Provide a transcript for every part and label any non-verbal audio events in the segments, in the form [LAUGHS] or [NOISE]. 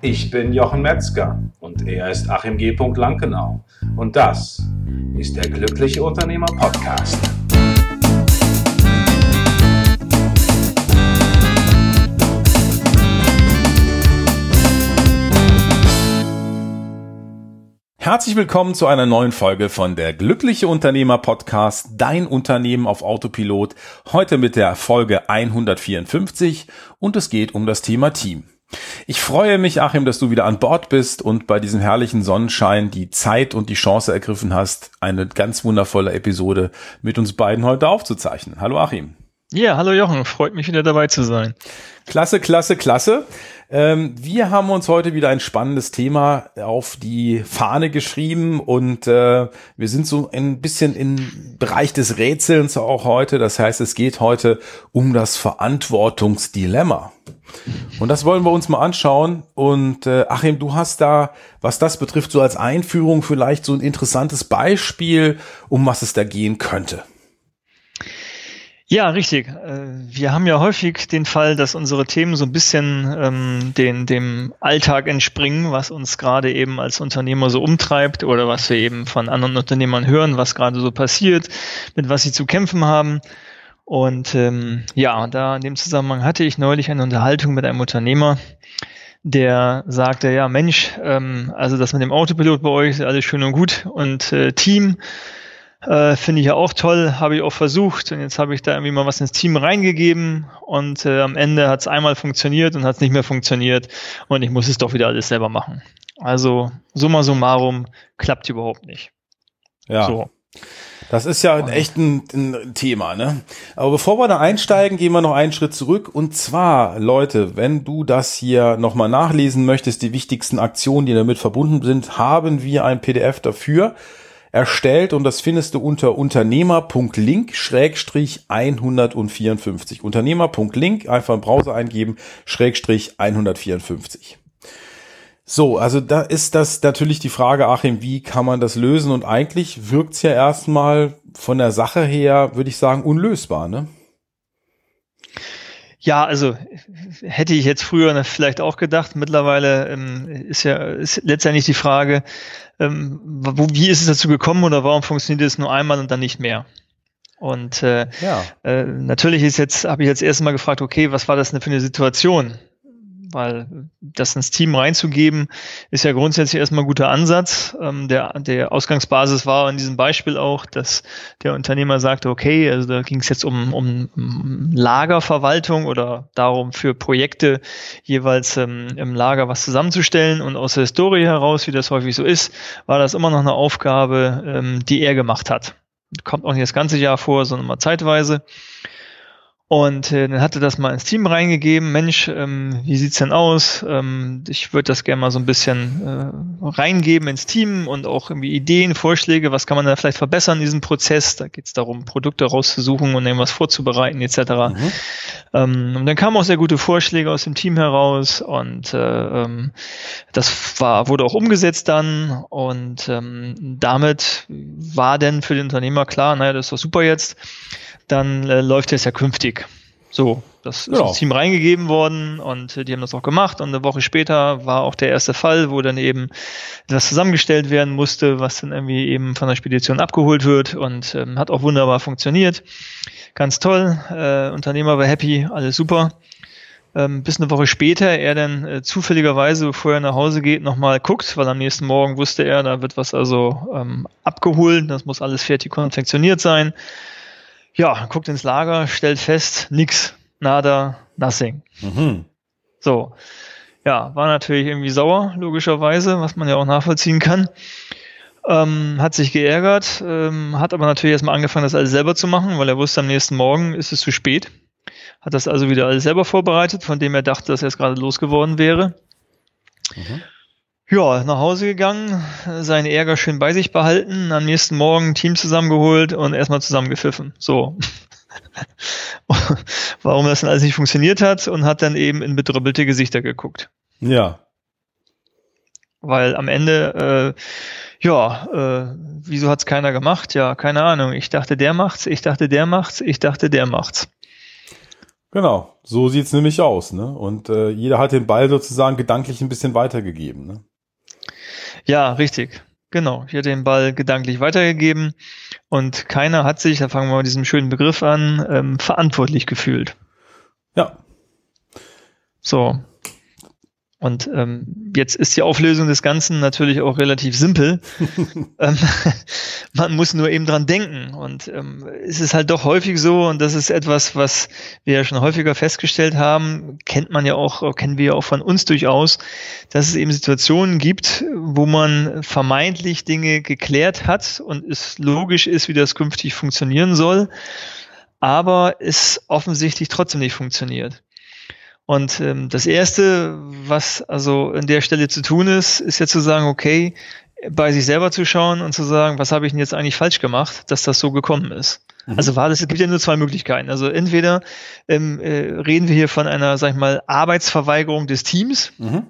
Ich bin Jochen Metzger und er ist Achim G. Lankenau. Und das ist der Glückliche Unternehmer Podcast. Herzlich willkommen zu einer neuen Folge von der Glückliche Unternehmer Podcast, dein Unternehmen auf Autopilot. Heute mit der Folge 154 und es geht um das Thema Team. Ich freue mich, Achim, dass du wieder an Bord bist und bei diesem herrlichen Sonnenschein die Zeit und die Chance ergriffen hast, eine ganz wundervolle Episode mit uns beiden heute aufzuzeichnen. Hallo Achim. Ja, hallo Jochen, freut mich wieder dabei zu sein. Klasse, klasse, klasse. Ähm, wir haben uns heute wieder ein spannendes Thema auf die Fahne geschrieben und äh, wir sind so ein bisschen im Bereich des Rätselns auch heute. Das heißt, es geht heute um das Verantwortungsdilemma. Und das wollen wir uns mal anschauen. Und äh, Achim, du hast da, was das betrifft, so als Einführung vielleicht so ein interessantes Beispiel, um was es da gehen könnte. Ja, richtig. Äh, wir haben ja häufig den Fall, dass unsere Themen so ein bisschen ähm, den, dem Alltag entspringen, was uns gerade eben als Unternehmer so umtreibt oder was wir eben von anderen Unternehmern hören, was gerade so passiert, mit was sie zu kämpfen haben. Und ähm, ja, da in dem Zusammenhang hatte ich neulich eine Unterhaltung mit einem Unternehmer, der sagte, ja Mensch, ähm, also das mit dem Autopilot bei euch ist alles schön und gut und äh, Team, äh, Finde ich ja auch toll, habe ich auch versucht und jetzt habe ich da irgendwie mal was ins Team reingegeben und äh, am Ende hat es einmal funktioniert und hat es nicht mehr funktioniert und ich muss es doch wieder alles selber machen. Also summa summarum klappt überhaupt nicht. Ja. So. Das ist ja ein echt ein, ein, Thema, ne? Aber bevor wir da einsteigen, gehen wir noch einen Schritt zurück. Und zwar, Leute, wenn du das hier nochmal nachlesen möchtest, die wichtigsten Aktionen, die damit verbunden sind, haben wir ein PDF dafür erstellt und das findest du unter unternehmer.link Schrägstrich 154. Unternehmer.link, einfach im Browser eingeben, Schrägstrich 154. So, also da ist das natürlich die Frage, Achim, wie kann man das lösen? Und eigentlich wirkt's ja erstmal von der Sache her, würde ich sagen, unlösbar, ne? Ja, also hätte ich jetzt früher vielleicht auch gedacht. Mittlerweile ähm, ist ja ist letztendlich die Frage, ähm, wo, wie ist es dazu gekommen oder warum funktioniert es nur einmal und dann nicht mehr? Und äh, ja. äh, natürlich ist jetzt, habe ich jetzt erstmal gefragt, okay, was war das denn für eine Situation? Weil das ins Team reinzugeben, ist ja grundsätzlich erstmal ein guter Ansatz. Ähm, der, der Ausgangsbasis war in diesem Beispiel auch, dass der Unternehmer sagte, okay, also da ging es jetzt um, um Lagerverwaltung oder darum, für Projekte jeweils ähm, im Lager was zusammenzustellen. Und aus der Historie heraus, wie das häufig so ist, war das immer noch eine Aufgabe, ähm, die er gemacht hat. Kommt auch nicht das ganze Jahr vor, sondern mal zeitweise. Und äh, dann hatte das mal ins Team reingegeben, Mensch, ähm, wie sieht's denn aus? Ähm, ich würde das gerne mal so ein bisschen äh, reingeben ins Team und auch irgendwie Ideen, Vorschläge, was kann man da vielleicht verbessern in diesem Prozess? Da geht's darum, Produkte rauszusuchen und irgendwas vorzubereiten etc. Mhm. Ähm, und dann kamen auch sehr gute Vorschläge aus dem Team heraus und äh, ähm, das war, wurde auch umgesetzt dann und ähm, damit war denn für den Unternehmer klar, naja, das ist doch super jetzt dann äh, läuft es ja künftig. So, das ist ja. ins Team reingegeben worden und äh, die haben das auch gemacht und eine Woche später war auch der erste Fall, wo dann eben etwas zusammengestellt werden musste, was dann irgendwie eben von der Spedition abgeholt wird und ähm, hat auch wunderbar funktioniert. Ganz toll, äh, Unternehmer war happy, alles super. Ähm, bis eine Woche später er dann äh, zufälligerweise, bevor er nach Hause geht, nochmal guckt, weil am nächsten Morgen wusste er, da wird was also ähm, abgeholt, das muss alles fertig konfektioniert sein ja, guckt ins Lager, stellt fest, nix, nada, nothing. Mhm. So. Ja, war natürlich irgendwie sauer, logischerweise, was man ja auch nachvollziehen kann. Ähm, hat sich geärgert, ähm, hat aber natürlich erstmal angefangen, das alles selber zu machen, weil er wusste, am nächsten Morgen ist es zu spät. Hat das also wieder alles selber vorbereitet, von dem er dachte, dass er es gerade losgeworden wäre. Mhm. Ja, nach Hause gegangen, seinen Ärger schön bei sich behalten, am nächsten Morgen Team zusammengeholt und erstmal zusammengepfiffen. So. [LAUGHS] Warum das denn alles nicht funktioniert hat und hat dann eben in bedrüppelte Gesichter geguckt. Ja. Weil am Ende, äh, ja, äh, wieso hat's keiner gemacht? Ja, keine Ahnung. Ich dachte, der macht's, ich dachte, der macht's, ich dachte, der macht's. Genau, so sieht's nämlich aus, ne? Und äh, jeder hat den Ball sozusagen gedanklich ein bisschen weitergegeben, ne? Ja, richtig. Genau, ich hatte den Ball gedanklich weitergegeben und keiner hat sich, da fangen wir mal mit diesem schönen Begriff an, ähm, verantwortlich gefühlt. Ja. So, und ähm, jetzt ist die Auflösung des Ganzen natürlich auch relativ simpel. [LAUGHS] ähm, [LAUGHS] man muss nur eben dran denken. Und ähm, es ist halt doch häufig so, und das ist etwas, was wir ja schon häufiger festgestellt haben, kennt man ja auch, kennen wir ja auch von uns durchaus, dass es eben Situationen gibt, wo man vermeintlich Dinge geklärt hat und es logisch ist, wie das künftig funktionieren soll, aber es offensichtlich trotzdem nicht funktioniert. Und ähm, das Erste, was also an der Stelle zu tun ist, ist ja zu sagen, okay, bei sich selber zu schauen und zu sagen, was habe ich denn jetzt eigentlich falsch gemacht, dass das so gekommen ist. Mhm. Also war das, es gibt ja nur zwei Möglichkeiten. Also entweder ähm, äh, reden wir hier von einer, sag ich mal, Arbeitsverweigerung des Teams. Mhm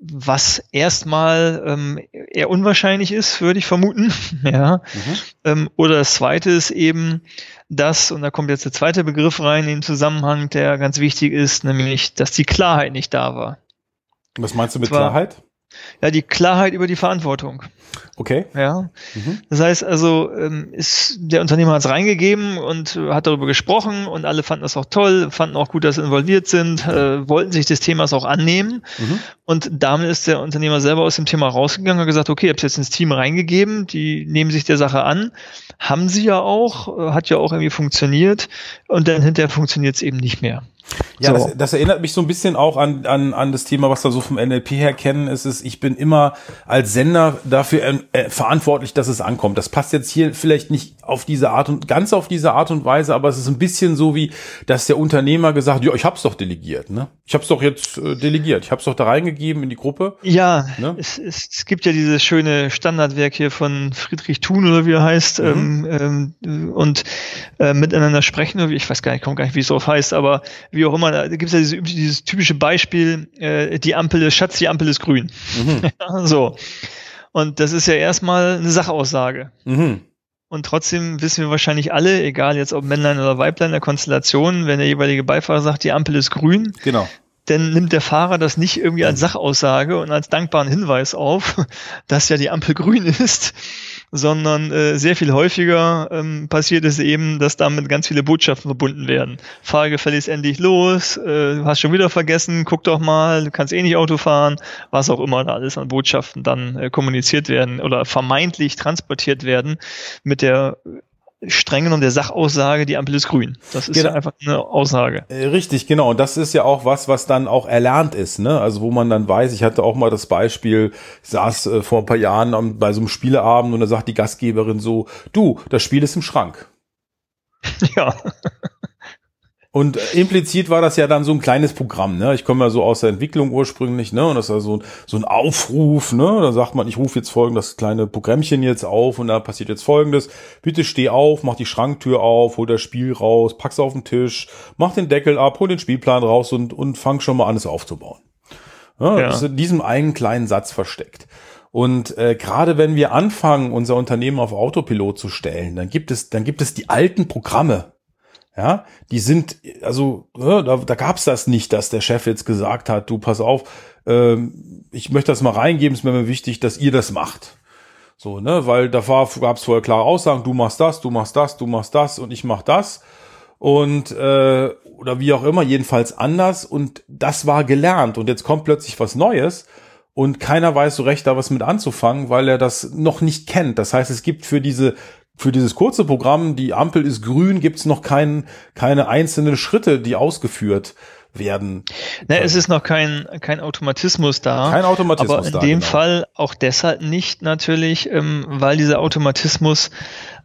was erstmal ähm, eher unwahrscheinlich ist, würde ich vermuten. [LAUGHS] ja. Mhm. Ähm, oder das zweite ist eben das, und da kommt jetzt der zweite Begriff rein in den Zusammenhang, der ganz wichtig ist, nämlich, dass die Klarheit nicht da war. Was meinst du mit Klarheit? Ja, die Klarheit über die Verantwortung. Okay. Ja. Mhm. Das heißt also, ähm, ist, der Unternehmer hat es reingegeben und hat darüber gesprochen und alle fanden das auch toll, fanden auch gut, dass sie involviert sind, äh, wollten sich des Themas auch annehmen. Mhm. Und damit ist der Unternehmer selber aus dem Thema rausgegangen und gesagt, okay, ich habe jetzt ins Team reingegeben, die nehmen sich der Sache an, haben sie ja auch, äh, hat ja auch irgendwie funktioniert und dann hinterher funktioniert es eben nicht mehr. Ja, so. das, das, erinnert mich so ein bisschen auch an, an, an das Thema, was wir so vom NLP her kennen. Es ist, ich bin immer als Sender dafür äh, verantwortlich, dass es ankommt. Das passt jetzt hier vielleicht nicht auf diese Art und ganz auf diese Art und Weise, aber es ist ein bisschen so wie, dass der Unternehmer gesagt, ja, ich hab's doch delegiert, ne? Ich hab's doch jetzt äh, delegiert, ich hab's doch da reingegeben in die Gruppe. Ja, ne? es, es, es gibt ja dieses schöne Standardwerk hier von Friedrich Thun oder wie er heißt mhm. ähm, ähm, und äh, miteinander sprechen. Ich weiß gar nicht, kommt gar nicht, wie es drauf heißt, aber wie auch immer, da gibt es ja dieses, dieses typische Beispiel, äh, die Ampel ist Schatz, die Ampel ist grün. Mhm. [LAUGHS] so. Und das ist ja erstmal eine Sachaussage. Mhm. Und trotzdem wissen wir wahrscheinlich alle, egal jetzt ob Männlein oder Weiblein der Konstellation, wenn der jeweilige Beifahrer sagt, die Ampel ist grün, genau. dann nimmt der Fahrer das nicht irgendwie als Sachaussage und als dankbaren Hinweis auf, [LAUGHS] dass ja die Ampel grün ist, sondern äh, sehr viel häufiger ähm, passiert es eben, dass damit ganz viele Botschaften verbunden werden. Fahr gefälligst endlich los, äh, hast schon wieder vergessen, guck doch mal, du kannst eh nicht Auto fahren, was auch immer da alles an Botschaften dann äh, kommuniziert werden oder vermeintlich transportiert werden mit der strengen und der Sachaussage, die Ampel ist grün. Das ist genau. ja einfach eine Aussage. Äh, richtig, genau. Und das ist ja auch was, was dann auch erlernt ist, ne? Also wo man dann weiß, ich hatte auch mal das Beispiel, saß äh, vor ein paar Jahren bei so einem Spieleabend und da sagt die Gastgeberin so, du, das Spiel ist im Schrank. [LAUGHS] Ja. Und implizit war das ja dann so ein kleines Programm, ne? Ich komme ja so aus der Entwicklung ursprünglich, ne? Und das ist ja so, so ein Aufruf, ne? Da sagt man, ich rufe jetzt folgendes kleine Programmchen jetzt auf und da passiert jetzt folgendes. Bitte steh auf, mach die Schranktür auf, hol das Spiel raus, pack's auf den Tisch, mach den Deckel ab, hol den Spielplan raus und, und fang schon mal an, es aufzubauen. Ja, ja. Das ist in diesem einen kleinen Satz versteckt. Und äh, gerade wenn wir anfangen, unser Unternehmen auf Autopilot zu stellen, dann gibt es, dann gibt es die alten Programme, ja, die sind, also ja, da, da gab es das nicht, dass der Chef jetzt gesagt hat, du pass auf, ähm, ich möchte das mal reingeben, ist mir wichtig, dass ihr das macht. So, ne, weil da gab es vorher klare Aussagen, du machst das, du machst das, du machst das und ich mach das. Und äh, oder wie auch immer, jedenfalls anders. Und das war gelernt. Und jetzt kommt plötzlich was Neues und keiner weiß so recht, da was mit anzufangen, weil er das noch nicht kennt. Das heißt, es gibt für diese für dieses kurze Programm, die Ampel ist grün, gibt's noch kein, keine einzelnen Schritte, die ausgeführt werden. Ne, es ist noch kein, kein Automatismus da. Kein Automatismus aber in da, dem genau. Fall auch deshalb nicht natürlich, ähm, weil dieser Automatismus,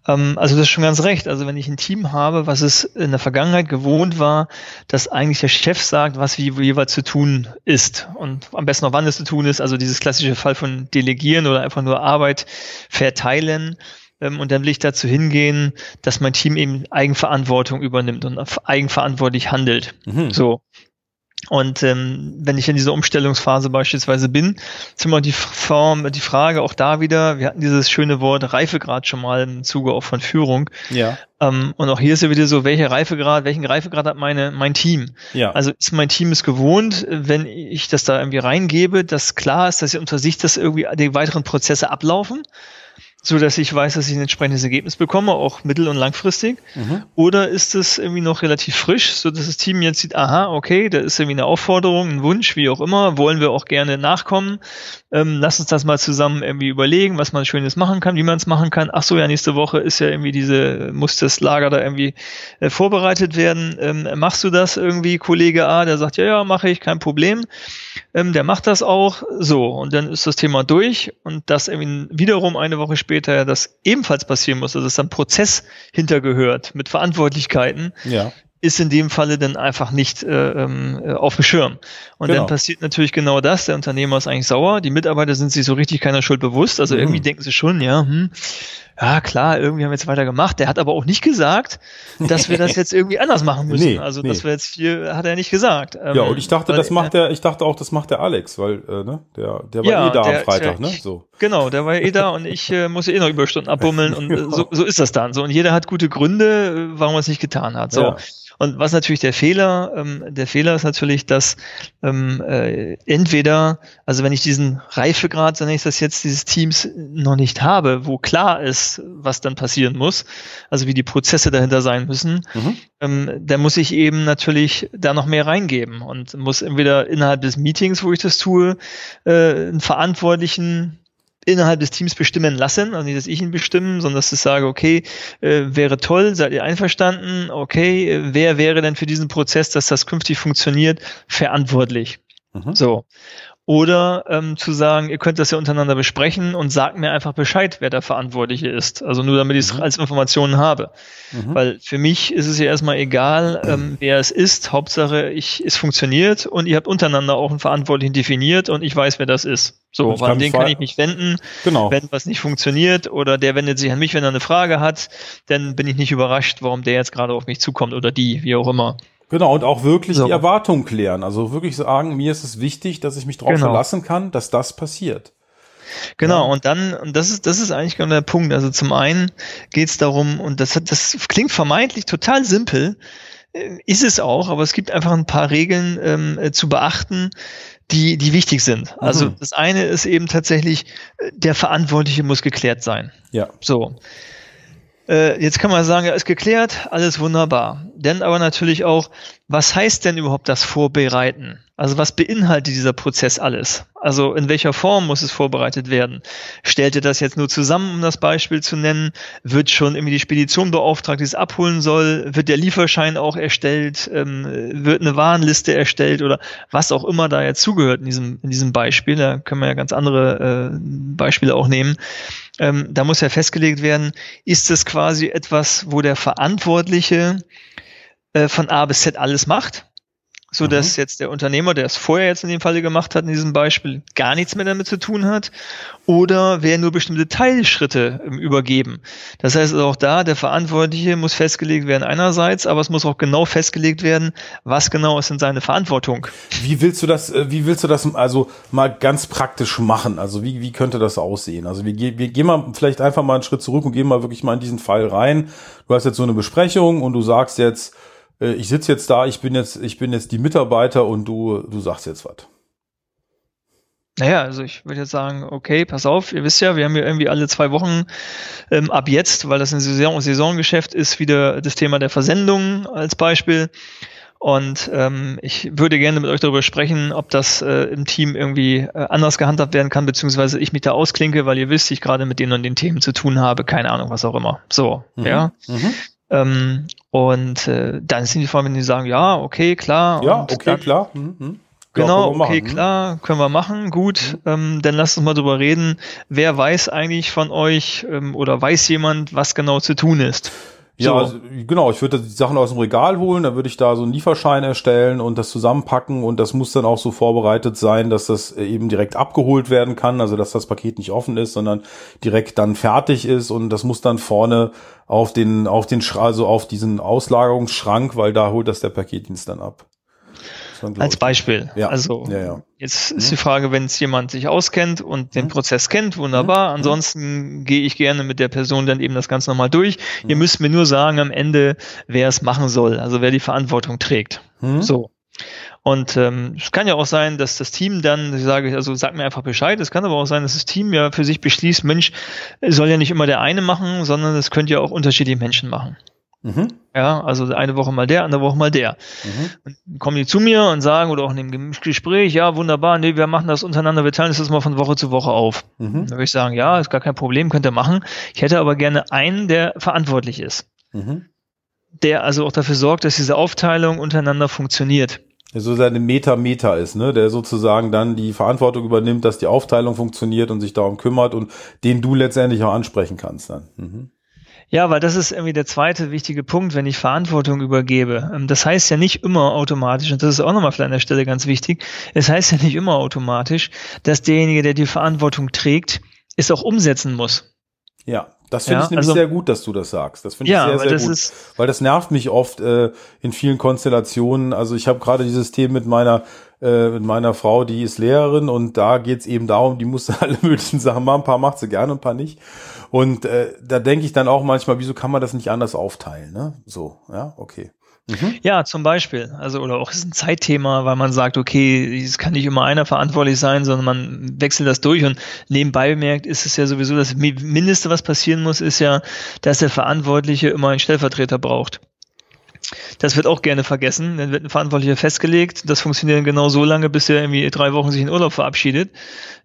ähm, also das ist schon ganz recht. Also wenn ich ein Team habe, was es in der Vergangenheit gewohnt war, dass eigentlich der Chef sagt, was wie jeweils zu tun ist und am besten noch wann es zu tun ist, also dieses klassische Fall von Delegieren oder einfach nur Arbeit verteilen, ähm, und dann will ich dazu hingehen, dass mein Team eben Eigenverantwortung übernimmt und eigenverantwortlich handelt. Mhm. So. Und ähm, wenn ich in dieser Umstellungsphase beispielsweise bin, ist immer die Form, die Frage auch da wieder, wir hatten dieses schöne Wort Reifegrad schon mal im Zuge auch von Führung. Ja. Ähm, und auch hier ist ja wieder so, welcher Reifegrad, welchen Reifegrad hat meine, mein Team? Ja. Also ist mein Team es gewohnt, wenn ich das da irgendwie reingebe, dass klar ist, dass unter sich das irgendwie die weiteren Prozesse ablaufen so dass ich weiß, dass ich ein entsprechendes Ergebnis bekomme, auch mittel- und langfristig? Mhm. Oder ist es irgendwie noch relativ frisch, so dass das Team jetzt sieht, aha, okay, da ist irgendwie eine Aufforderung, ein Wunsch, wie auch immer, wollen wir auch gerne nachkommen. Ähm, lass uns das mal zusammen irgendwie überlegen, was man Schönes machen kann, wie man es machen kann. Ach so, ja, nächste Woche ist ja irgendwie diese, muss das Lager da irgendwie äh, vorbereitet werden. Ähm, machst du das irgendwie, Kollege A, der sagt, ja, ja, mache ich, kein Problem. Ähm, der macht das auch so und dann ist das Thema durch und das irgendwie wiederum eine Woche später das ebenfalls passieren muss, also dass ein Prozess hintergehört mit Verantwortlichkeiten, ja. ist in dem Falle dann einfach nicht äh, ähm, äh, auf dem Schirm. Und genau. dann passiert natürlich genau das, der Unternehmer ist eigentlich sauer, die Mitarbeiter sind sich so richtig keiner Schuld bewusst, also mhm. irgendwie denken sie schon, ja, hm, ja klar, irgendwie haben wir jetzt weiter gemacht. Der hat aber auch nicht gesagt, dass wir das [LAUGHS] jetzt irgendwie anders machen müssen. Nee, also nee. das wir jetzt hier, hat er nicht gesagt. ja, und ich dachte, weil, das macht der, ich dachte auch, das macht der Alex, weil, äh, ne, der, der war ja, eh da der, am Freitag, der, ne? So. Genau, der war eh da und ich äh, muss ja eh noch Überstunden abbummeln [LAUGHS] und äh, so, so ist das dann. So, und jeder hat gute Gründe, äh, warum er es nicht getan hat. So. Ja. Und was natürlich der Fehler, ähm, der Fehler ist natürlich, dass ähm, äh, entweder, also wenn ich diesen Reifegrad, so nenne ich das jetzt, dieses Teams noch nicht habe, wo klar ist, was dann passieren muss, also wie die Prozesse dahinter sein müssen, mhm. ähm, dann muss ich eben natürlich da noch mehr reingeben und muss entweder innerhalb des Meetings, wo ich das tue, äh, einen Verantwortlichen innerhalb des Teams bestimmen lassen, also nicht, dass ich ihn bestimmen, sondern dass ich sage, okay, äh, wäre toll, seid ihr einverstanden, okay, äh, wer wäre denn für diesen Prozess, dass das künftig funktioniert, verantwortlich? Mhm. So. Oder ähm, zu sagen, ihr könnt das ja untereinander besprechen und sagt mir einfach Bescheid, wer der Verantwortliche ist. Also nur damit ich es mhm. als Informationen habe. Mhm. Weil für mich ist es ja erstmal egal, ähm, wer es ist. Hauptsache, ich, es funktioniert und ihr habt untereinander auch einen Verantwortlichen definiert und ich weiß, wer das ist. So, an den kann ich mich wenden, genau. wenn was nicht funktioniert oder der wendet sich an mich, wenn er eine Frage hat, dann bin ich nicht überrascht, warum der jetzt gerade auf mich zukommt oder die, wie auch immer. Genau, und auch wirklich so. die Erwartung klären. Also wirklich sagen, mir ist es wichtig, dass ich mich darauf genau. verlassen kann, dass das passiert. Genau, ja. und dann, und das ist, das ist eigentlich genau der Punkt. Also zum einen geht es darum, und das, das klingt vermeintlich total simpel, äh, ist es auch, aber es gibt einfach ein paar Regeln ähm, äh, zu beachten, die, die wichtig sind. Also mhm. das eine ist eben tatsächlich, äh, der Verantwortliche muss geklärt sein. Ja. So. Äh, jetzt kann man sagen, ja, ist geklärt, alles wunderbar. Denn aber natürlich auch, was heißt denn überhaupt das Vorbereiten? Also was beinhaltet dieser Prozess alles? Also in welcher Form muss es vorbereitet werden? Stellt ihr das jetzt nur zusammen, um das Beispiel zu nennen? Wird schon irgendwie die Spedition beauftragt, die es abholen soll? Wird der Lieferschein auch erstellt? Ähm, wird eine Warenliste erstellt oder was auch immer da jetzt zugehört in diesem, in diesem Beispiel? Da können wir ja ganz andere äh, Beispiele auch nehmen. Ähm, da muss ja festgelegt werden, ist es quasi etwas, wo der Verantwortliche äh, von A bis Z alles macht? So dass mhm. jetzt der Unternehmer, der es vorher jetzt in dem Falle gemacht hat, in diesem Beispiel, gar nichts mehr damit zu tun hat, oder wer nur bestimmte Teilschritte ähm, übergeben. Das heißt also auch da, der Verantwortliche muss festgelegt werden einerseits, aber es muss auch genau festgelegt werden, was genau ist in seine Verantwortung. Wie willst du das, äh, wie willst du das also mal ganz praktisch machen? Also wie, wie könnte das aussehen? Also wir, wir gehen mal vielleicht einfach mal einen Schritt zurück und gehen mal wirklich mal in diesen Fall rein. Du hast jetzt so eine Besprechung und du sagst jetzt, äh, ich sitze jetzt da, ich bin jetzt, ich bin jetzt die Mitarbeiter und du, du sagst jetzt was. Naja, also ich würde jetzt sagen, okay, pass auf, ihr wisst ja, wir haben ja irgendwie alle zwei Wochen ähm, ab jetzt, weil das ein Saison Saisongeschäft ist, wieder das Thema der Versendung als Beispiel. Und ähm, ich würde gerne mit euch darüber sprechen, ob das äh, im Team irgendwie äh, anders gehandhabt werden kann, beziehungsweise ich mich da ausklinke, weil ihr wisst, ich gerade mit denen und den Themen zu tun habe, keine Ahnung, was auch immer. So, mhm. ja. Mhm. Ähm, und äh, dann sind die vor allem, wenn die sagen, ja, okay, klar. Ja, okay, dann, klar. Mhm. Genau, okay, machen. Mhm. klar, können wir machen, gut. Mhm. Ähm, dann lasst uns mal drüber reden. Wer weiß eigentlich von euch ähm, oder weiß jemand, was genau zu tun ist? Ja, so. also, genau. Ich würde die Sachen aus dem Regal holen, dann würde ich da so einen Lieferschein erstellen und das zusammenpacken und das muss dann auch so vorbereitet sein, dass das eben direkt abgeholt werden kann, also dass das Paket nicht offen ist, sondern direkt dann fertig ist und das muss dann vorne auf den, auf den, also auf diesen Auslagerungsschrank, weil da holt das der Paketdienst dann ab. Als Beispiel. Ja. Also ja, ja. jetzt ist die Frage, wenn es jemand sich auskennt und den mhm. Prozess kennt, wunderbar. Mhm. Ansonsten gehe ich gerne mit der Person dann eben das Ganze nochmal durch. Mhm. Ihr müsst mir nur sagen am Ende, wer es machen soll, also wer die Verantwortung trägt. Mhm. So. Und ähm, es kann ja auch sein, dass das Team dann, ich sage, also sag mir einfach Bescheid. Es kann aber auch sein, dass das Team ja für sich beschließt, Mensch, soll ja nicht immer der eine machen, sondern es könnte ja auch unterschiedliche Menschen machen. Mhm. Ja, also eine Woche mal der, andere Woche mal der. Mhm. Und kommen die zu mir und sagen, oder auch in dem Gespräch, ja, wunderbar, nee, wir machen das untereinander, wir teilen das mal von Woche zu Woche auf. Mhm. Dann würde ich sagen, ja, ist gar kein Problem, könnt ihr machen. Ich hätte aber gerne einen, der verantwortlich ist. Mhm. Der also auch dafür sorgt, dass diese Aufteilung untereinander funktioniert. Der so seine Meta-Meta ist, ne? Der sozusagen dann die Verantwortung übernimmt, dass die Aufteilung funktioniert und sich darum kümmert und den du letztendlich auch ansprechen kannst dann. Mhm. Ja, weil das ist irgendwie der zweite wichtige Punkt, wenn ich Verantwortung übergebe. Ähm, das heißt ja nicht immer automatisch, und das ist auch nochmal vielleicht an der Stelle ganz wichtig, es heißt ja nicht immer automatisch, dass derjenige, der die Verantwortung trägt, es auch umsetzen muss. Ja, das finde ja, ich nämlich also, sehr gut, dass du das sagst. Das finde ja, ich sehr, sehr gut. Weil das nervt mich oft äh, in vielen Konstellationen. Also ich habe gerade dieses Thema mit meiner äh, mit meiner Frau, die ist Lehrerin und da geht's eben darum, die muss [LAUGHS] alle möglichen Sachen machen. Ein paar macht sie gerne und ein paar nicht. Und äh, da denke ich dann auch manchmal, wieso kann man das nicht anders aufteilen? Ne? So, ja, okay. Mhm. Ja, zum Beispiel. Also, oder auch ist ein Zeitthema, weil man sagt, okay, es kann nicht immer einer verantwortlich sein, sondern man wechselt das durch und nebenbei bemerkt ist es ja sowieso das Mindeste, was passieren muss, ist ja, dass der Verantwortliche immer einen Stellvertreter braucht. Das wird auch gerne vergessen. Dann wird ein Verantwortlicher festgelegt. Das funktioniert genau so lange, bis er irgendwie drei Wochen sich in Urlaub verabschiedet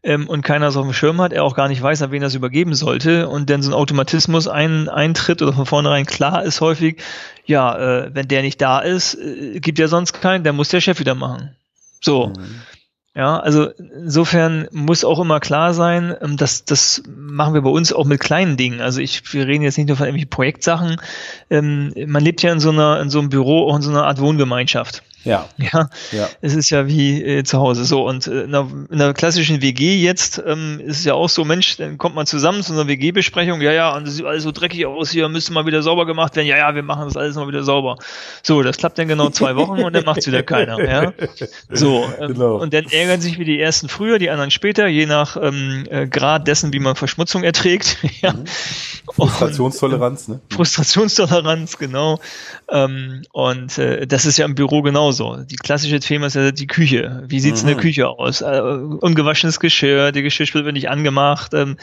ähm, und keiner es auf dem Schirm hat, er auch gar nicht weiß, an wen es übergeben sollte und dann so ein Automatismus ein, eintritt oder von vornherein klar ist häufig, ja, äh, wenn der nicht da ist, äh, gibt ja sonst keinen, der muss der Chef wieder machen. So. Mhm. Ja, also insofern muss auch immer klar sein, ähm, dass das machen wir bei uns auch mit kleinen Dingen. Also ich, wir reden jetzt nicht nur von irgendwelchen Projektsachen. Ähm, man lebt ja in so einer, in so einem Büro auch in so einer Art Wohngemeinschaft. Ja. Ja. ja. Es ist ja wie äh, zu Hause. So, und äh, in, einer, in einer klassischen WG jetzt ähm, ist es ja auch so, Mensch, dann kommt man zusammen zu einer WG-Besprechung, ja, ja, und das sieht alles so dreckig aus hier, müsste mal wieder sauber gemacht werden, ja, ja, wir machen das alles mal wieder sauber. So, das klappt dann genau zwei Wochen und dann macht's wieder keiner. Ja. So, ähm, genau. und dann ärgern sich wie die ersten früher, die anderen später, je nach ähm, äh, Grad dessen, wie man Verschmutzung erträgt. [LAUGHS] ja. Mhm. Frustrationstoleranz, ne? Frustrationstoleranz, genau. Ähm, und äh, das ist ja im Büro genauso. Die klassische Thema ist ja die Küche. Wie sieht's mhm. in der mhm. Küche aus? Äh, ungewaschenes Geschirr, die Geschirrspüle wird nicht angemacht. Ähm,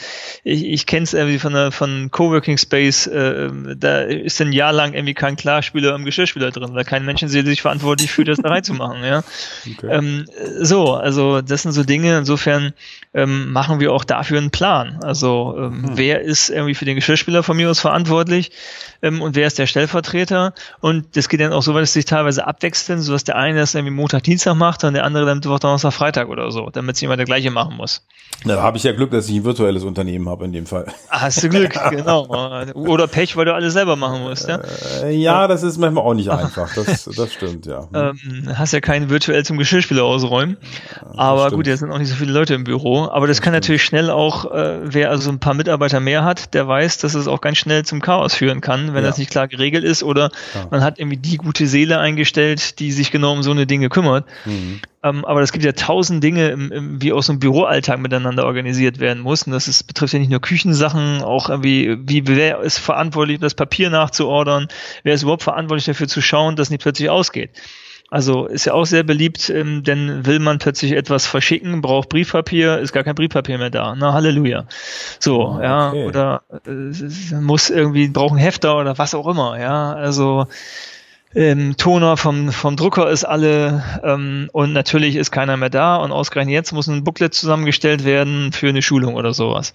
ich ich kenne es irgendwie von der von Coworking Space. Äh, da ist ein Jahr lang irgendwie kein Klarspüler im Geschirrspüler drin, weil kein Mensch sich verantwortlich fühlt, das da reinzumachen. Ja? [LAUGHS] Okay. Ähm, so, also das sind so Dinge. Insofern ähm, machen wir auch dafür einen Plan. Also ähm, mhm. wer ist irgendwie für den Geschirrspüler von mir aus verantwortlich ähm, und wer ist der Stellvertreter? Und das geht dann auch so weit, dass sich teilweise abwechseln, sodass der eine das irgendwie Montag, Dienstag macht und der andere dann Mittwoch, Donnerstag, Freitag oder so, damit sich immer der gleiche machen muss. Da habe ich ja Glück, dass ich ein virtuelles Unternehmen habe in dem Fall. Ah, hast du Glück, [LAUGHS] genau. Oder Pech, weil du alles selber machen musst, ja? Äh, ja, das ist manchmal auch nicht einfach. Das, [LAUGHS] das stimmt, ja. Ähm, hast ja keinen virtuell zum Geschirrspüler ausräumen. Aber gut, jetzt sind auch nicht so viele Leute im Büro. Aber das, das kann stimmt. natürlich schnell auch, äh, wer also ein paar Mitarbeiter mehr hat, der weiß, dass es auch ganz schnell zum Chaos führen kann, wenn ja. das nicht klar geregelt ist oder ja. man hat irgendwie die gute Seele eingestellt, die sich genau um so eine Dinge kümmert. Mhm. Ähm, aber es gibt ja tausend Dinge, im, im, wie aus so einem Büroalltag miteinander organisiert werden muss. Und das ist, betrifft ja nicht nur Küchensachen, auch irgendwie, wie wer ist verantwortlich, das Papier nachzuordern, wer ist überhaupt verantwortlich dafür zu schauen, dass nicht plötzlich ausgeht. Also ist ja auch sehr beliebt, ähm, denn will man plötzlich etwas verschicken, braucht Briefpapier, ist gar kein Briefpapier mehr da. Na Halleluja. So, oh, okay. ja, oder äh, muss irgendwie brauchen Hefter oder was auch immer, ja. Also ähm, Toner vom, vom Drucker ist alle ähm, und natürlich ist keiner mehr da und ausgerechnet jetzt muss ein Booklet zusammengestellt werden für eine Schulung oder sowas.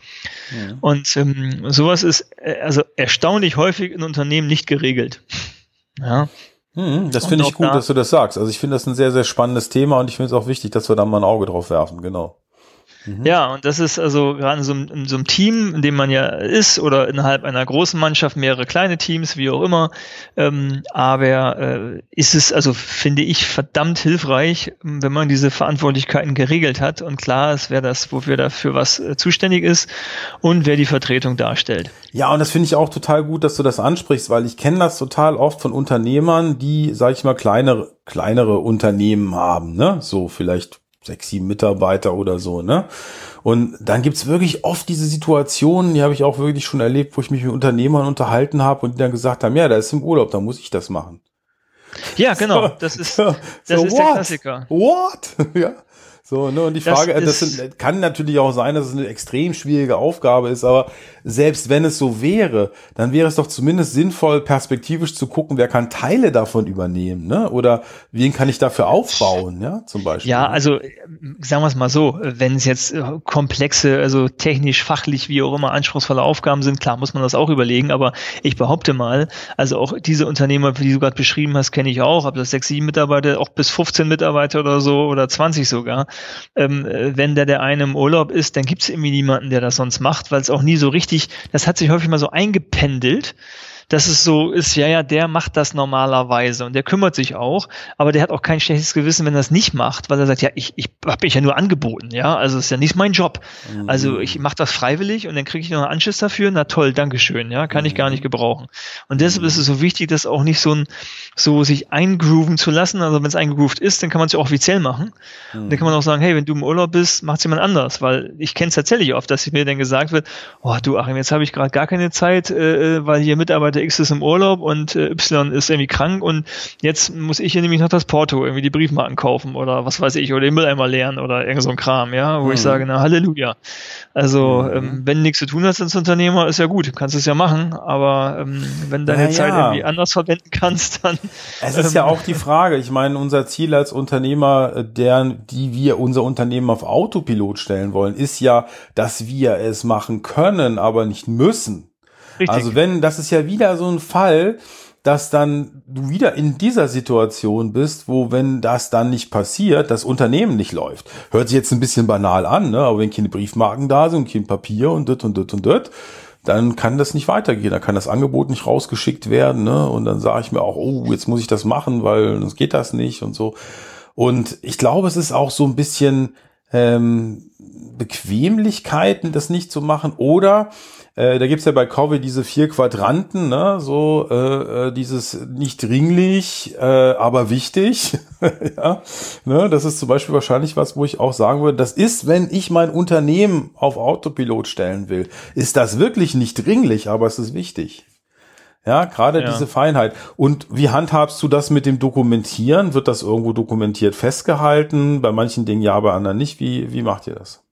Ja. Und ähm, sowas ist äh, also erstaunlich häufig in Unternehmen nicht geregelt. Ja. Hm, das finde ich gut, da, dass du das sagst. Also ich finde das ein sehr, sehr spannendes Thema und ich finde es auch wichtig, dass wir da mal ein Auge drauf werfen, genau. Mhm. Ja, und das ist also gerade in so, in so, einem Team, in dem man ja ist, oder innerhalb einer großen Mannschaft, mehrere kleine Teams, wie auch immer. Ähm, aber äh, ist es, also finde ich, verdammt hilfreich, wenn man diese Verantwortlichkeiten geregelt hat und klar ist, wer das, wofür dafür was äh, zuständig ist und wer die Vertretung darstellt. Ja, und das finde ich auch total gut, dass du das ansprichst, weil ich kenne das total oft von Unternehmern, die, sag ich mal, kleinere, kleinere Unternehmen haben, ne? So vielleicht sechs, sieben Mitarbeiter oder so, ne? Und dann gibt's wirklich oft diese Situationen, die habe ich auch wirklich schon erlebt, wo ich mich mit Unternehmern unterhalten habe und die dann gesagt haben, ja, der ist im Urlaub, da muss ich das machen. Ja, [LAUGHS] genau, das ist, das so, ist der Klassiker. What? [LAUGHS] Ja. So, ne, und die Frage, das, das sind, kann natürlich auch sein, dass es eine extrem schwierige Aufgabe ist, aber selbst wenn es so wäre, dann wäre es doch zumindest sinnvoll, perspektivisch zu gucken, wer kann Teile davon übernehmen, ne? Oder wen kann ich dafür aufbauen, ja, zum Beispiel. Ja, also sagen wir es mal so, wenn es jetzt äh, komplexe, also technisch, fachlich, wie auch immer anspruchsvolle Aufgaben sind, klar muss man das auch überlegen, aber ich behaupte mal, also auch diese Unternehmer, die du gerade beschrieben hast, kenne ich auch, ob das sechs, sieben Mitarbeiter, auch bis 15 Mitarbeiter oder so oder 20 sogar ähm, äh, wenn der der eine im Urlaub ist, dann gibt es irgendwie niemanden, der das sonst macht, weil es auch nie so richtig, das hat sich häufig mal so eingependelt dass es so ist, ja, ja, der macht das normalerweise und der kümmert sich auch, aber der hat auch kein schlechtes Gewissen, wenn er das nicht macht, weil er sagt, ja, ich, ich habe mich ja nur angeboten, ja, also ist ja nicht mein Job. Mhm. Also ich mache das freiwillig und dann kriege ich noch einen Anschiss dafür, na toll, Dankeschön, ja, kann ich gar nicht mhm. gebrauchen. Und deshalb ist es so wichtig, das auch nicht so ein, so sich eingrooven zu lassen, also wenn es eingegroovt ist, dann kann man es ja auch offiziell machen. Mhm. Dann kann man auch sagen, hey, wenn du im Urlaub bist, macht jemand anders, weil ich kenne es tatsächlich oft, dass mir dann gesagt wird, oh du Achim, jetzt habe ich gerade gar keine Zeit, äh, äh weil hier Mitarbeiter X ist im Urlaub und äh, Y ist irgendwie krank und jetzt muss ich hier nämlich noch das Porto, irgendwie die Briefmarken kaufen oder was weiß ich, oder den Mülleimer leeren oder irgend so ein Kram, ja, wo mhm. ich sage, na Halleluja. Also, mhm. ähm, wenn nichts zu tun hast als Unternehmer, ist ja gut, kannst es ja machen, aber ähm, wenn deine ja, Zeit irgendwie anders verwenden [LAUGHS] kannst, dann. Es ist ähm, ja auch die Frage, ich meine, unser Ziel als Unternehmer, äh, der, die wir unser Unternehmen auf Autopilot stellen wollen, ist ja, dass wir es machen können, aber nicht müssen. Richtig. Also wenn, das ist ja wieder so ein Fall, dass dann du wieder in dieser Situation bist, wo wenn das dann nicht passiert, das Unternehmen nicht läuft. Hört sich jetzt ein bisschen banal an, ne? aber wenn keine Briefmarken da sind kein Papier und das und das und das, dann kann das nicht weitergehen. Da kann das Angebot nicht rausgeschickt werden. Ne? Und dann sage ich mir auch, oh, jetzt muss ich das machen, weil sonst geht das nicht und so. Und ich glaube, es ist auch so ein bisschen ähm, Bequemlichkeiten, das nicht zu machen. Oder äh, da gibt's ja bei Covey diese vier Quadranten, ne? so äh, äh, dieses nicht dringlich, äh, aber wichtig. [LAUGHS] ja, ne? Das ist zum Beispiel wahrscheinlich was, wo ich auch sagen würde, das ist, wenn ich mein Unternehmen auf Autopilot stellen will, ist das wirklich nicht dringlich, aber es ist wichtig. Ja, gerade ja. diese Feinheit. Und wie handhabst du das mit dem Dokumentieren? Wird das irgendwo dokumentiert festgehalten? Bei manchen Dingen ja, bei anderen nicht. Wie, wie macht ihr das?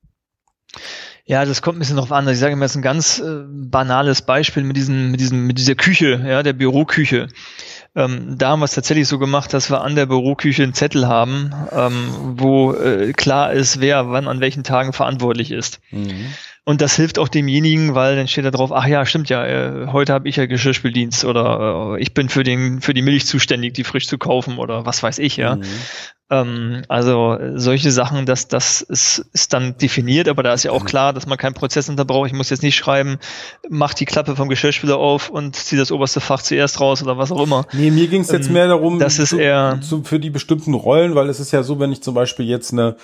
Ja, das kommt ein bisschen drauf an. Also ich sage immer, das ist ein ganz äh, banales Beispiel mit diesem, mit diesem, mit dieser Küche, ja, der Büroküche. Ähm, da haben wir es tatsächlich so gemacht, dass wir an der Büroküche einen Zettel haben, ähm, wo äh, klar ist, wer wann an welchen Tagen verantwortlich ist. Mhm. Und das hilft auch demjenigen, weil dann steht da drauf, ach ja, stimmt ja, äh, heute habe ich ja Geschirrspüldienst oder äh, ich bin für den für die Milch zuständig, die frisch zu kaufen oder was weiß ich, ja. Mhm. Ähm, also solche Sachen, das, das ist, ist dann definiert, aber da ist ja auch mhm. klar, dass man keinen Prozess hinterbraucht. Ich muss jetzt nicht schreiben, mach die Klappe vom Geschirrspüler auf und zieh das oberste Fach zuerst raus oder was auch immer. Nee, mir ging es jetzt ähm, mehr darum, das ist zu, eher zu, für die bestimmten Rollen, weil es ist ja so, wenn ich zum Beispiel jetzt eine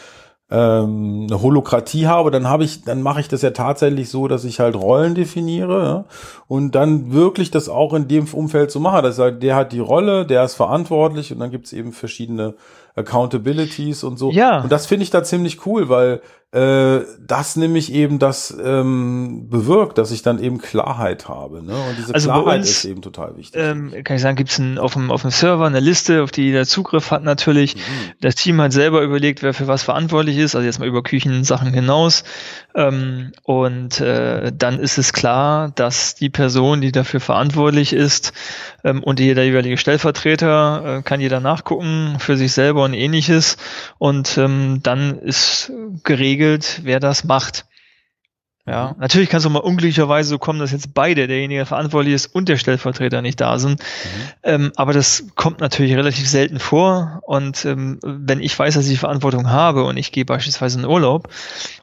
ähm, eine Holokratie habe, dann habe ich, dann mache ich das ja tatsächlich so, dass ich halt Rollen definiere ja, und dann wirklich das auch in dem Umfeld so mache. Das heißt, der hat die Rolle, der ist verantwortlich und dann gibt es eben verschiedene Accountabilities und so. Ja. Und das finde ich da ziemlich cool, weil äh, das nämlich eben das ähm, bewirkt, dass ich dann eben Klarheit habe. Ne? Und diese also Klarheit uns, ist eben total wichtig. Ähm, kann ich sagen, gibt es auf dem, auf dem Server eine Liste, auf die jeder Zugriff hat natürlich. Mhm. Das Team hat selber überlegt, wer für was verantwortlich ist, also jetzt mal über Küchensachen hinaus. Ähm, und äh, dann ist es klar, dass die Person, die dafür verantwortlich ist, ähm, und jeder jeweilige Stellvertreter äh, kann jeder nachgucken für sich selber und ähnliches. Und ähm, dann ist geregelt, wer das macht. Ja, mhm. natürlich kann es auch mal unglücklicherweise so kommen, dass jetzt beide, derjenige, der verantwortlich ist und der Stellvertreter nicht da sind. Mhm. Ähm, aber das kommt natürlich relativ selten vor. Und ähm, wenn ich weiß, dass ich Verantwortung habe und ich gehe beispielsweise in Urlaub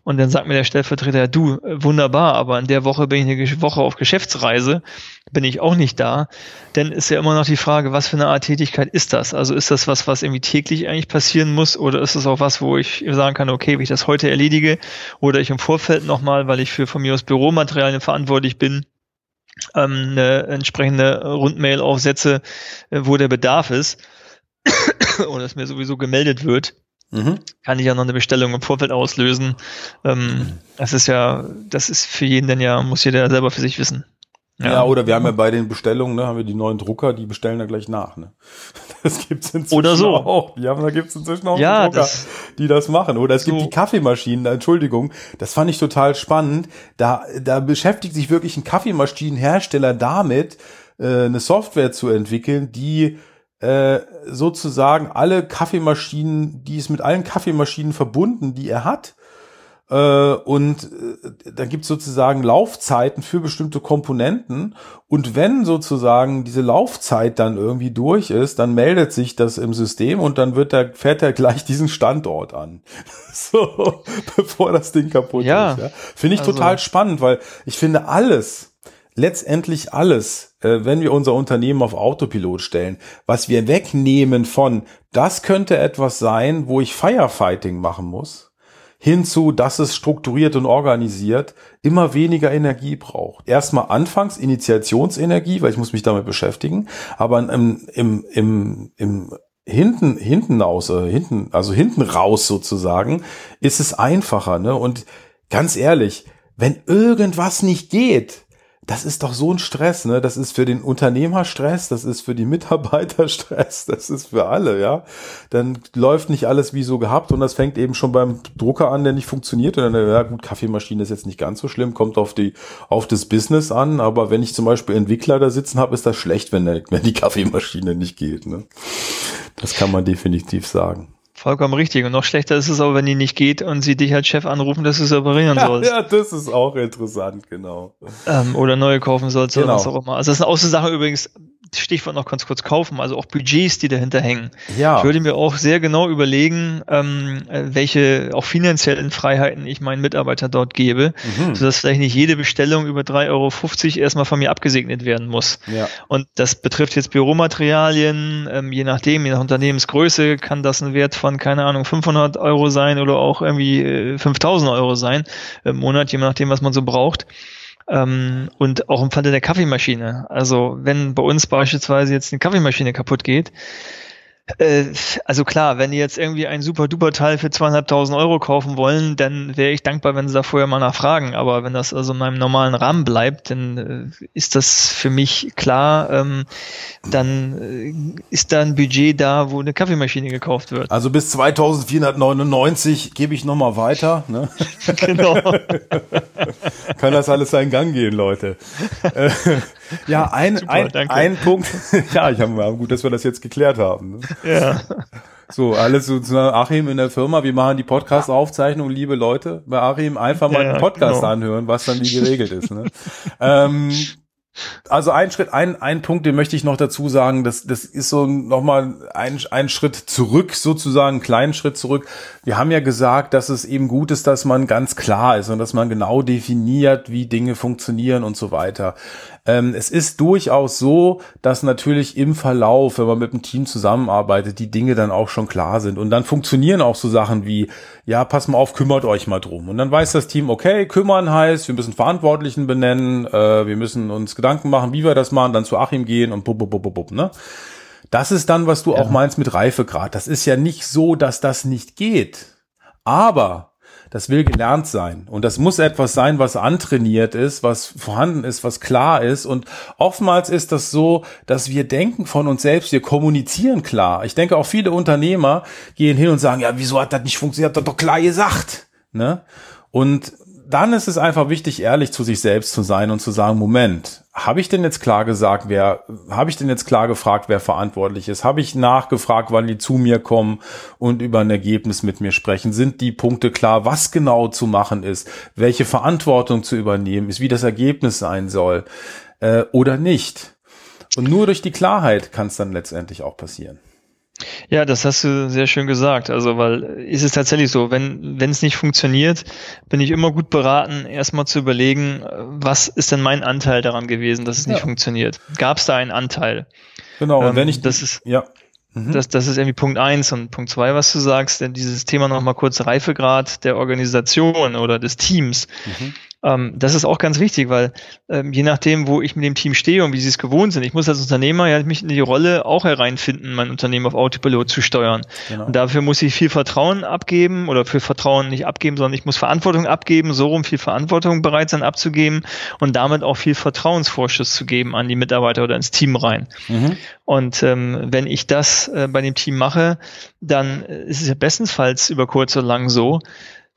und dann sagt mir der Stellvertreter, du, wunderbar, aber in der Woche bin ich eine Woche auf Geschäftsreise, bin ich auch nicht da, dann ist ja immer noch die Frage, was für eine Art Tätigkeit ist das? Also ist das was, was irgendwie täglich eigentlich passieren muss oder ist es auch was, wo ich sagen kann, okay, wenn ich das heute erledige oder ich im Vorfeld nochmal, weil ich für von mir aus Büromaterialien verantwortlich bin, ähm, eine entsprechende Rundmail aufsetze, äh, wo der Bedarf ist [COUGHS] oder es mir sowieso gemeldet wird. Mhm. Kann ich ja noch eine Bestellung im Vorfeld auslösen. Ähm, das ist ja, das ist für jeden denn ja, muss jeder selber für sich wissen. Ja. ja. oder wir haben ja bei den Bestellungen, ne, haben wir die neuen Drucker, die bestellen da gleich nach. Ne? [LAUGHS] Das gibt's inzwischen oder so. auch. Die haben, da gibt's inzwischen auch ja, Drucker, das, die das machen. Oder es so. gibt die Kaffeemaschinen, Entschuldigung, das fand ich total spannend. Da, da beschäftigt sich wirklich ein Kaffeemaschinenhersteller damit, äh, eine Software zu entwickeln, die äh, sozusagen alle Kaffeemaschinen, die ist mit allen Kaffeemaschinen verbunden, die er hat, und äh, da gibt es sozusagen Laufzeiten für bestimmte Komponenten. Und wenn sozusagen diese Laufzeit dann irgendwie durch ist, dann meldet sich das im System und dann wird er, fährt er gleich diesen Standort an. [LAUGHS] so, [LAUGHS] bevor das Ding kaputt ja, ist. Ja. Finde ich also. total spannend, weil ich finde alles, letztendlich alles, äh, wenn wir unser Unternehmen auf Autopilot stellen, was wir wegnehmen von, das könnte etwas sein, wo ich Firefighting machen muss, hinzu, dass es strukturiert und organisiert immer weniger Energie braucht. Erstmal anfangs Initiationsenergie, weil ich muss mich damit beschäftigen, aber im, im, im, im hinten, hinten aus, äh, hinten, also hinten raus sozusagen, ist es einfacher, ne? Und ganz ehrlich, wenn irgendwas nicht geht, das ist doch so ein Stress, ne? Das ist für den Unternehmer Stress, das ist für die Mitarbeiter [LAUGHS] Stress, das ist für alle, ja. Dann läuft nicht alles wie so gehabt und das fängt eben schon beim Drucker an, der nicht funktioniert. Und dann, ja gut, Kaffeemaschine ist jetzt nicht ganz so schlimm, kommt auf die, auf das Business an. Aber wenn ich zum Beispiel Entwickler da sitzen habe, ist das schlecht, wenn, der, wenn die Kaffeemaschine nicht geht, ne? Das kann man definitiv sagen. Vollkommen richtig. Und noch schlechter ist es aber, wenn die nicht geht und sie dich als Chef anrufen, dass du es reparieren sollst. Ja, das ist auch interessant, genau. Ähm, oder neue kaufen sollst genau. oder was auch immer. Also das ist eine Außensache übrigens, Stichwort noch ganz kurz kaufen, also auch Budgets, die dahinter hängen. Ja. Ich würde mir auch sehr genau überlegen, ähm, welche auch finanziellen Freiheiten ich meinen Mitarbeitern dort gebe, mhm. sodass vielleicht nicht jede Bestellung über 3,50 Euro erstmal von mir abgesegnet werden muss. Ja. Und das betrifft jetzt Büromaterialien, ähm, je nachdem, je nach Unternehmensgröße kann das ein Wert von, keine Ahnung, 500 Euro sein oder auch irgendwie äh, 5000 Euro sein im Monat, je nachdem, was man so braucht. Ähm, und auch im Falle der Kaffeemaschine. Also wenn bei uns beispielsweise jetzt eine Kaffeemaschine kaputt geht, äh, also klar, wenn die jetzt irgendwie ein super duper Teil für zweieinhalbtausend Euro kaufen wollen, dann wäre ich dankbar, wenn sie da vorher mal nachfragen. Aber wenn das also in meinem normalen Rahmen bleibt, dann äh, ist das für mich klar. Ähm, dann äh, ist da ein Budget da, wo eine Kaffeemaschine gekauft wird. Also bis 2499 gebe ich nochmal weiter. Ne? [LAUGHS] [LAUGHS] genau. [LAUGHS] Kann das alles seinen Gang gehen, Leute. Äh, ja, ein, Super, ein, ein Punkt. [LAUGHS] ja, ich habe gut, dass wir das jetzt geklärt haben. Ne? Ja. So, alles so zu Achim in der Firma, wir machen die Podcast-Aufzeichnung, liebe Leute, bei Achim einfach mal ja, den Podcast genau. anhören, was dann wie geregelt ist. Ne? ähm, also ein Schritt, ein, ein Punkt, den möchte ich noch dazu sagen, das, das ist so nochmal ein, ein Schritt zurück, sozusagen, einen kleinen Schritt zurück. Wir haben ja gesagt, dass es eben gut ist, dass man ganz klar ist und dass man genau definiert, wie Dinge funktionieren und so weiter. Ähm, es ist durchaus so, dass natürlich im Verlauf, wenn man mit dem Team zusammenarbeitet, die Dinge dann auch schon klar sind. Und dann funktionieren auch so Sachen wie, ja, pass mal auf, kümmert euch mal drum. Und dann weiß das Team, okay, kümmern heißt, wir müssen Verantwortlichen benennen, äh, wir müssen uns Gedanken machen, wie wir das machen, dann zu Achim gehen und bub, bub, bub, bub, ne? Das ist dann, was du ja. auch meinst mit Reifegrad. Das ist ja nicht so, dass das nicht geht. Aber das will gelernt sein. Und das muss etwas sein, was antrainiert ist, was vorhanden ist, was klar ist. Und oftmals ist das so, dass wir denken von uns selbst, wir kommunizieren klar. Ich denke auch viele Unternehmer gehen hin und sagen, ja, wieso hat das nicht funktioniert? Hat doch klar gesagt. Ne? Und dann ist es einfach wichtig, ehrlich zu sich selbst zu sein und zu sagen, Moment, habe ich denn jetzt klar gesagt, wer, habe ich denn jetzt klar gefragt, wer verantwortlich ist? Habe ich nachgefragt, wann die zu mir kommen und über ein Ergebnis mit mir sprechen? Sind die Punkte klar, was genau zu machen ist, welche Verantwortung zu übernehmen ist, wie das Ergebnis sein soll äh, oder nicht? Und nur durch die Klarheit kann es dann letztendlich auch passieren. Ja, das hast du sehr schön gesagt. Also, weil ist es tatsächlich so, wenn wenn es nicht funktioniert, bin ich immer gut beraten, erstmal zu überlegen, was ist denn mein Anteil daran gewesen, dass es ja. nicht funktioniert? Gab es da einen Anteil? Genau. Und ähm, wenn ich das ist ja mhm. das, das ist irgendwie Punkt eins und Punkt zwei, was du sagst, denn dieses Thema nochmal kurz Reifegrad der Organisation oder des Teams. Mhm. Ähm, das ist auch ganz wichtig, weil ähm, je nachdem, wo ich mit dem Team stehe und wie sie es gewohnt sind, ich muss als Unternehmer ja mich in die Rolle auch hereinfinden, mein Unternehmen auf Autopilot zu steuern. Genau. Und dafür muss ich viel Vertrauen abgeben oder für Vertrauen nicht abgeben, sondern ich muss Verantwortung abgeben, so rum viel Verantwortung bereit sein abzugeben und damit auch viel Vertrauensvorschuss zu geben an die Mitarbeiter oder ins Team rein. Mhm. Und ähm, wenn ich das äh, bei dem Team mache, dann ist es ja bestensfalls über kurz oder lang so,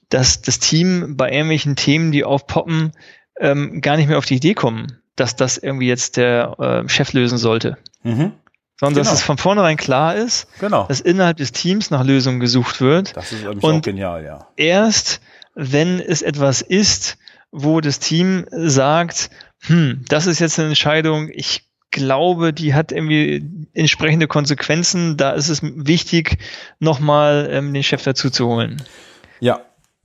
dass das Team bei irgendwelchen Themen, die aufpoppen, ähm, gar nicht mehr auf die Idee kommen, dass das irgendwie jetzt der äh, Chef lösen sollte. Mhm. Sondern genau. dass es von vornherein klar ist, genau. dass innerhalb des Teams nach Lösungen gesucht wird. Das ist und auch genial, ja. Erst wenn es etwas ist, wo das Team sagt, hm, das ist jetzt eine Entscheidung, ich glaube, die hat irgendwie entsprechende Konsequenzen, da ist es wichtig, nochmal ähm, den Chef dazu zu holen. Ja,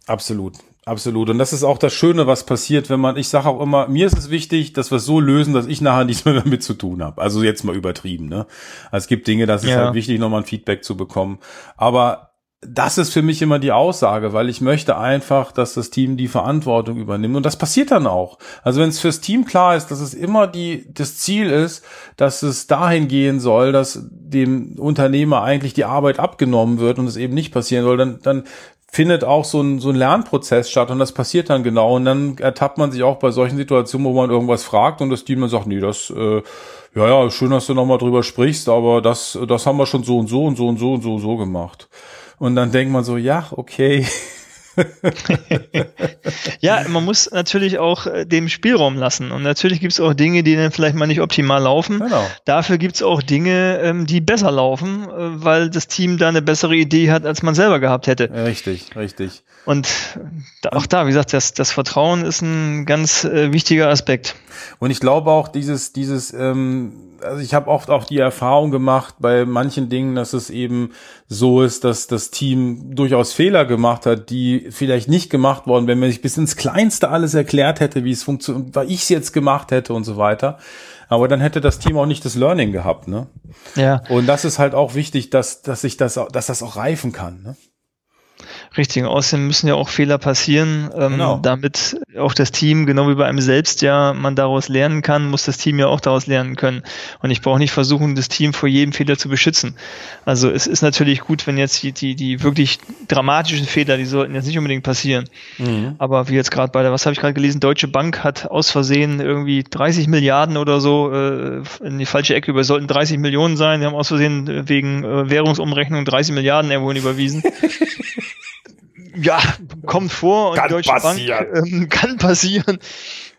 Absolut. Absolut. Und das ist auch das Schöne, was passiert, wenn man, ich sage auch immer, mir ist es wichtig, dass wir es so lösen, dass ich nachher [LAUGHS] nichts mehr damit zu tun habe. Also jetzt mal übertrieben, ne? Also es gibt Dinge, das ist ja. halt wichtig, nochmal ein Feedback zu bekommen. Aber das ist für mich immer die Aussage, weil ich möchte einfach, dass das Team die Verantwortung übernimmt. Und das passiert dann auch. Also wenn es fürs Team klar ist, dass es immer die, das Ziel ist, dass es dahin gehen soll, dass dem Unternehmer eigentlich die Arbeit abgenommen wird und es eben nicht passieren soll, dann, dann findet auch so ein, so ein Lernprozess statt und das passiert dann genau und dann ertappt man sich auch bei solchen Situationen, wo man irgendwas fragt und das Team dann sagt, nee, das, äh, ja, ja, schön, dass du nochmal drüber sprichst, aber das, das haben wir schon so und so und so und so und so und so gemacht. Und dann denkt man so, ja, okay, [LAUGHS] [LAUGHS] ja, man muss natürlich auch äh, dem Spielraum lassen. Und natürlich gibt es auch Dinge, die dann vielleicht mal nicht optimal laufen. Genau. Dafür gibt es auch Dinge, ähm, die besser laufen, äh, weil das Team da eine bessere Idee hat, als man selber gehabt hätte. Richtig, richtig. Und auch da, wie gesagt, das, das Vertrauen ist ein ganz äh, wichtiger Aspekt. Und ich glaube auch, dieses, dieses, ähm, also ich habe oft auch die Erfahrung gemacht bei manchen Dingen, dass es eben so ist, dass das Team durchaus Fehler gemacht hat, die vielleicht nicht gemacht worden, wenn man sich bis ins Kleinste alles erklärt hätte, wie es funktioniert, weil ich es jetzt gemacht hätte und so weiter. Aber dann hätte das Team auch nicht das Learning gehabt, ne? Ja. Und das ist halt auch wichtig, dass, dass sich das, dass das auch reifen kann, ne? Richtig, außerdem müssen ja auch Fehler passieren, ähm, genau. damit auch das Team, genau wie bei einem selbst ja, man daraus lernen kann, muss das Team ja auch daraus lernen können. Und ich brauche nicht versuchen, das Team vor jedem Fehler zu beschützen. Also es ist natürlich gut, wenn jetzt die, die, die wirklich dramatischen Fehler, die sollten jetzt nicht unbedingt passieren. Mhm. Aber wie jetzt gerade bei der, was habe ich gerade gelesen, Deutsche Bank hat aus Versehen irgendwie 30 Milliarden oder so äh, in die falsche Ecke über, sollten 30 Millionen sein, die haben aus Versehen wegen äh, Währungsumrechnung 30 Milliarden irgendwohin überwiesen. [LAUGHS] ja, kommt vor und kann die Deutsche passieren. Bank [LAUGHS] ähm, kann passieren.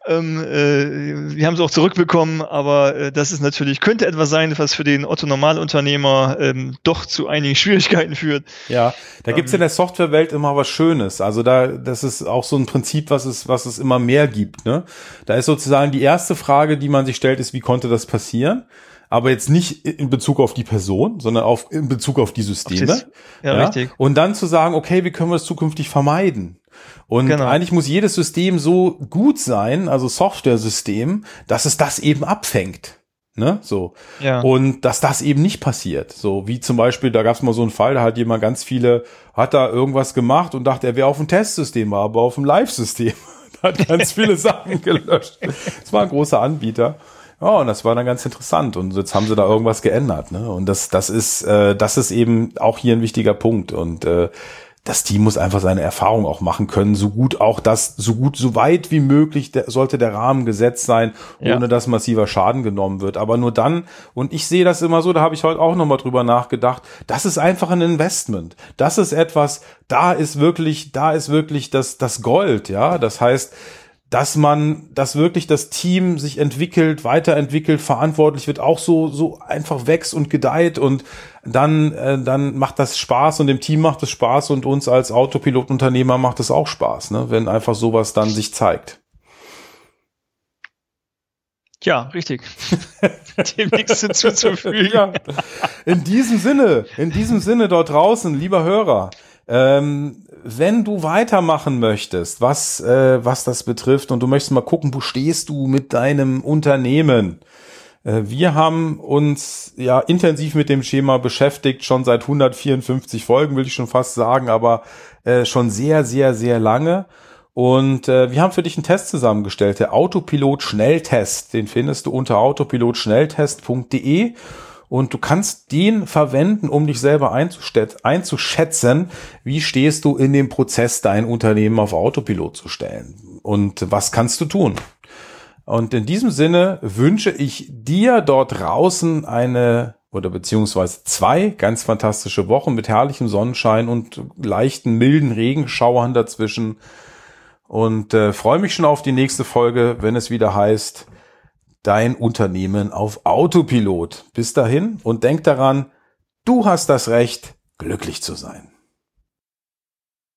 Ähm, äh, wir haben es auch zurückbekommen, aber äh, das ist natürlich, könnte etwas sein, was für den Otto-Normalunternehmer ähm, doch zu einigen Schwierigkeiten führt. Ja, da gibt's ähm, in der Softwarewelt immer was Schönes. Also da, das ist auch so ein Prinzip, was es, was es immer mehr gibt. Ne? Da ist sozusagen die erste Frage, die man sich stellt, ist, wie konnte das passieren? Aber jetzt nicht in Bezug auf die Person, sondern auf, in Bezug auf die Systeme. Das, ja, ja, richtig. Und dann zu sagen, okay, wie können wir es zukünftig vermeiden? Und genau. eigentlich muss jedes System so gut sein, also Software-System, dass es das eben abfängt. Ne, so. Ja. Und dass das eben nicht passiert. So, wie zum Beispiel, da gab es mal so einen Fall, da hat jemand ganz viele, hat da irgendwas gemacht und dachte, er wäre auf dem Testsystem, aber auf dem Live-System. [LAUGHS] hat ganz [LAUGHS] viele Sachen gelöscht. Das war ein großer Anbieter. Ja, und das war dann ganz interessant. Und jetzt haben sie da irgendwas geändert. Ne? Und das, das ist, äh, das ist eben auch hier ein wichtiger Punkt. Und äh, das Team muss einfach seine Erfahrung auch machen können, so gut auch das, so gut, so weit wie möglich der, sollte der Rahmen gesetzt sein, ohne ja. dass massiver Schaden genommen wird. Aber nur dann, und ich sehe das immer so, da habe ich heute auch nochmal drüber nachgedacht, das ist einfach ein Investment. Das ist etwas, da ist wirklich, da ist wirklich das, das Gold, ja. Das heißt, dass man, dass wirklich das Team sich entwickelt, weiterentwickelt, verantwortlich wird, auch so, so einfach wächst und gedeiht und dann, äh, dann macht das Spaß und dem Team macht es Spaß und uns als Autopilotunternehmer macht es auch Spaß, ne, wenn einfach sowas dann sich zeigt. Ja, richtig. [LAUGHS] Dem nichts hinzuzufügen. Ja. In diesem Sinne, in diesem Sinne dort draußen, lieber Hörer, ähm, wenn du weitermachen möchtest, was, äh, was das betrifft, und du möchtest mal gucken, wo stehst du mit deinem Unternehmen? Äh, wir haben uns ja intensiv mit dem Schema beschäftigt, schon seit 154 Folgen, will ich schon fast sagen, aber äh, schon sehr, sehr, sehr lange. Und äh, wir haben für dich einen Test zusammengestellt, der Autopilot Schnelltest. Den findest du unter autopilotschnelltest.de und du kannst den verwenden, um dich selber einzuschätzen, wie stehst du in dem Prozess, dein Unternehmen auf Autopilot zu stellen und was kannst du tun. Und in diesem Sinne wünsche ich dir dort draußen eine oder beziehungsweise zwei ganz fantastische Wochen mit herrlichem Sonnenschein und leichten, milden Regenschauern dazwischen. Und äh, freue mich schon auf die nächste Folge, wenn es wieder heißt, dein Unternehmen auf Autopilot. Bis dahin und denk daran, du hast das Recht, glücklich zu sein.